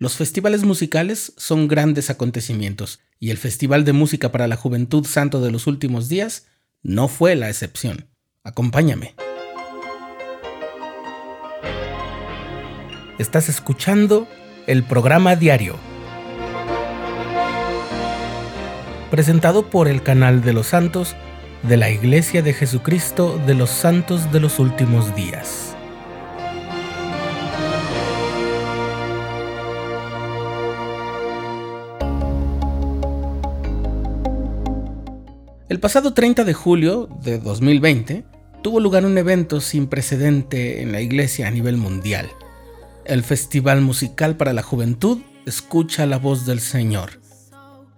Los festivales musicales son grandes acontecimientos y el Festival de Música para la Juventud Santo de los Últimos Días no fue la excepción. Acompáñame. Estás escuchando el programa diario, presentado por el canal de los santos de la Iglesia de Jesucristo de los Santos de los Últimos Días. El pasado 30 de julio de 2020 tuvo lugar un evento sin precedente en la iglesia a nivel mundial. El Festival Musical para la Juventud escucha la voz del Señor.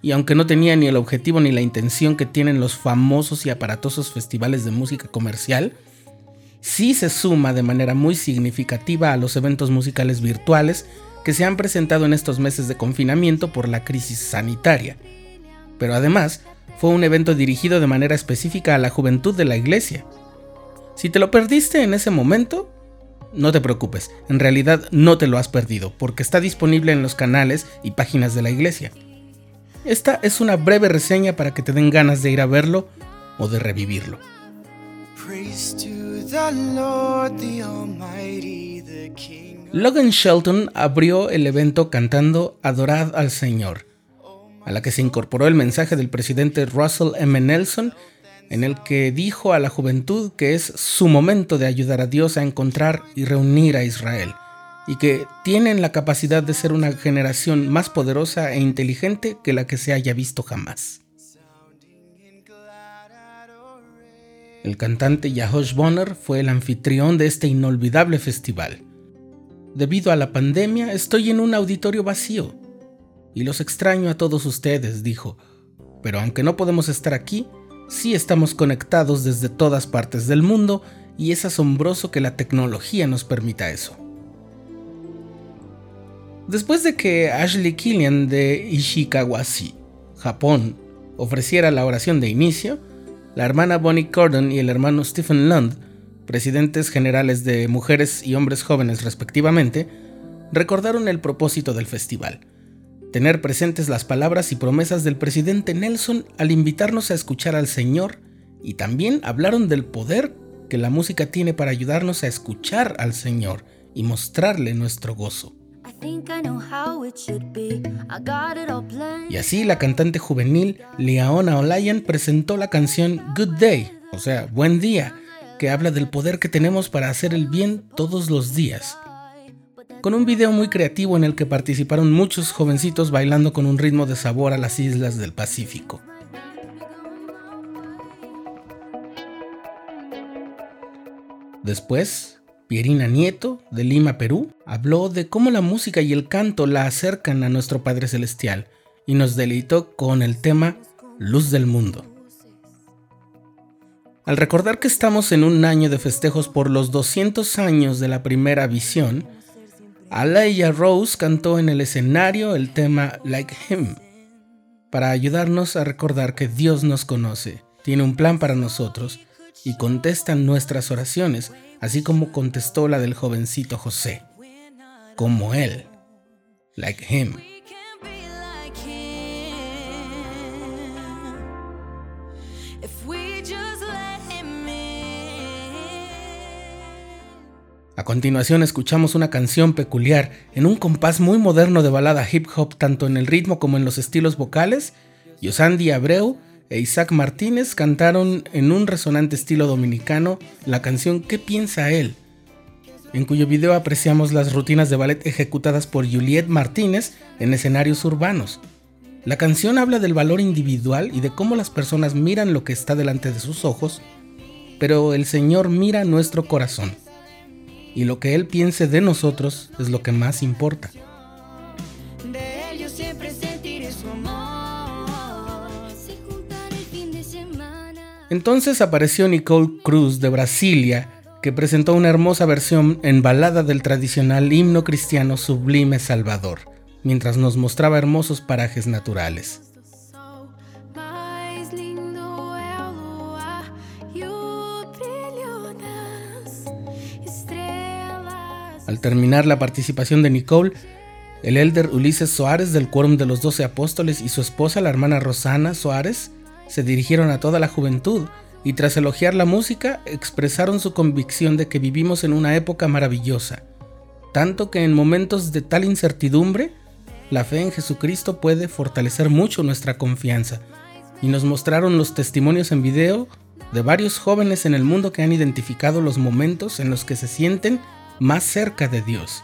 Y aunque no tenía ni el objetivo ni la intención que tienen los famosos y aparatosos festivales de música comercial, sí se suma de manera muy significativa a los eventos musicales virtuales que se han presentado en estos meses de confinamiento por la crisis sanitaria. Pero además, fue un evento dirigido de manera específica a la juventud de la iglesia. Si te lo perdiste en ese momento, no te preocupes, en realidad no te lo has perdido, porque está disponible en los canales y páginas de la iglesia. Esta es una breve reseña para que te den ganas de ir a verlo o de revivirlo. Logan Shelton abrió el evento cantando Adorad al Señor a la que se incorporó el mensaje del presidente Russell M. Nelson, en el que dijo a la juventud que es su momento de ayudar a Dios a encontrar y reunir a Israel, y que tienen la capacidad de ser una generación más poderosa e inteligente que la que se haya visto jamás. El cantante Yahosh Bonner fue el anfitrión de este inolvidable festival. Debido a la pandemia, estoy en un auditorio vacío, y los extraño a todos ustedes, dijo. Pero aunque no podemos estar aquí, sí estamos conectados desde todas partes del mundo y es asombroso que la tecnología nos permita eso. Después de que Ashley Killian de Ishikawashi, Japón, ofreciera la oración de inicio, la hermana Bonnie Cordon y el hermano Stephen Lund, presidentes generales de mujeres y hombres jóvenes respectivamente, recordaron el propósito del festival tener presentes las palabras y promesas del presidente Nelson al invitarnos a escuchar al Señor y también hablaron del poder que la música tiene para ayudarnos a escuchar al Señor y mostrarle nuestro gozo. Y así la cantante juvenil Leona Olayan presentó la canción Good Day, o sea, Buen Día, que habla del poder que tenemos para hacer el bien todos los días con un video muy creativo en el que participaron muchos jovencitos bailando con un ritmo de sabor a las islas del Pacífico. Después, Pierina Nieto, de Lima, Perú, habló de cómo la música y el canto la acercan a nuestro Padre Celestial y nos deleitó con el tema Luz del Mundo. Al recordar que estamos en un año de festejos por los 200 años de la primera visión, Alaya Rose cantó en el escenario el tema Like Him para ayudarnos a recordar que Dios nos conoce, tiene un plan para nosotros y contesta nuestras oraciones, así como contestó la del jovencito José, como él, like him. A continuación escuchamos una canción peculiar en un compás muy moderno de balada hip hop tanto en el ritmo como en los estilos vocales. Yosandi Abreu e Isaac Martínez cantaron en un resonante estilo dominicano la canción ¿Qué piensa él? en cuyo video apreciamos las rutinas de ballet ejecutadas por Juliette Martínez en escenarios urbanos. La canción habla del valor individual y de cómo las personas miran lo que está delante de sus ojos, pero el Señor mira nuestro corazón y lo que Él piense de nosotros es lo que más importa. Entonces apareció Nicole Cruz de Brasilia, que presentó una hermosa versión en balada del tradicional himno cristiano Sublime Salvador, mientras nos mostraba hermosos parajes naturales. Al terminar la participación de Nicole, El elder Ulises Soares del Quórum de los Doce Apóstoles y su esposa, la hermana Rosana Soares, se dirigieron a toda la juventud y tras elogiar la música expresaron su convicción de que vivimos en una época maravillosa, tanto que en momentos de tal incertidumbre, la fe en Jesucristo puede fortalecer mucho nuestra confianza, y nos mostraron los testimonios en video de varios jóvenes en el mundo que han identificado los momentos en los que se sienten más cerca de Dios.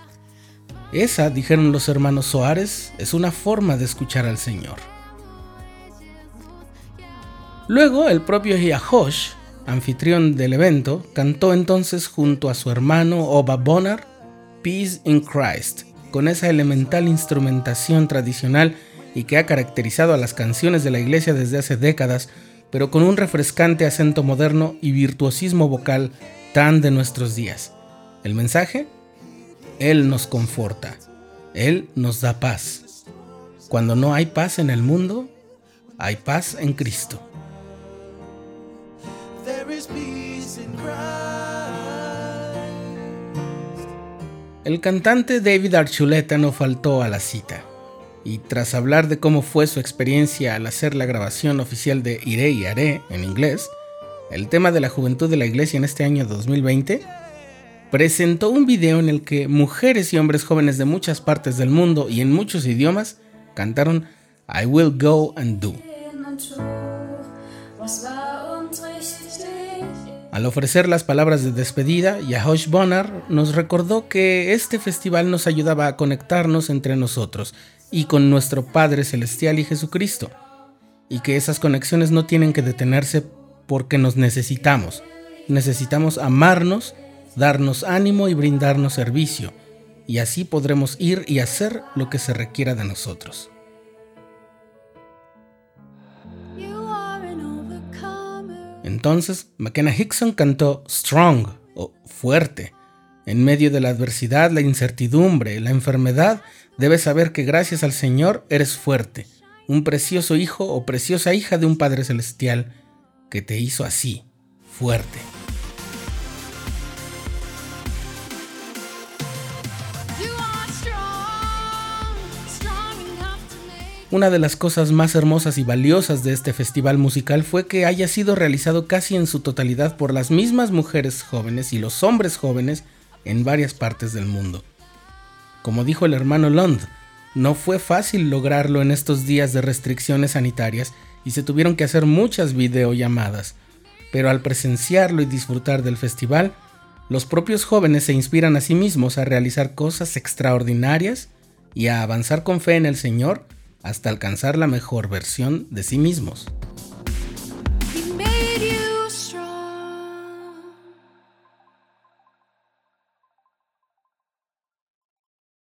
Esa, dijeron los hermanos Soares, es una forma de escuchar al Señor. Luego, el propio Yahosh, anfitrión del evento, cantó entonces junto a su hermano Oba Bonar, Peace in Christ, con esa elemental instrumentación tradicional y que ha caracterizado a las canciones de la iglesia desde hace décadas, pero con un refrescante acento moderno y virtuosismo vocal tan de nuestros días. El mensaje él nos conforta. Él nos da paz. Cuando no hay paz en el mundo, hay paz en Cristo. El cantante David Archuleta no faltó a la cita, y tras hablar de cómo fue su experiencia al hacer la grabación oficial de Iré y Haré en inglés, el tema de la juventud de la iglesia en este año 2020, presentó un video en el que mujeres y hombres jóvenes de muchas partes del mundo y en muchos idiomas cantaron I Will Go and Do. Al ofrecer las palabras de despedida, Yahosh Bonar nos recordó que este festival nos ayudaba a conectarnos entre nosotros y con nuestro Padre Celestial y Jesucristo, y que esas conexiones no tienen que detenerse porque nos necesitamos. Necesitamos amarnos darnos ánimo y brindarnos servicio, y así podremos ir y hacer lo que se requiera de nosotros. Entonces, McKenna Hickson cantó Strong o fuerte. En medio de la adversidad, la incertidumbre, la enfermedad, debes saber que gracias al Señor eres fuerte, un precioso hijo o preciosa hija de un Padre Celestial que te hizo así, fuerte. Una de las cosas más hermosas y valiosas de este festival musical fue que haya sido realizado casi en su totalidad por las mismas mujeres jóvenes y los hombres jóvenes en varias partes del mundo. Como dijo el hermano Lund, no fue fácil lograrlo en estos días de restricciones sanitarias y se tuvieron que hacer muchas videollamadas, pero al presenciarlo y disfrutar del festival, los propios jóvenes se inspiran a sí mismos a realizar cosas extraordinarias y a avanzar con fe en el Señor hasta alcanzar la mejor versión de sí mismos.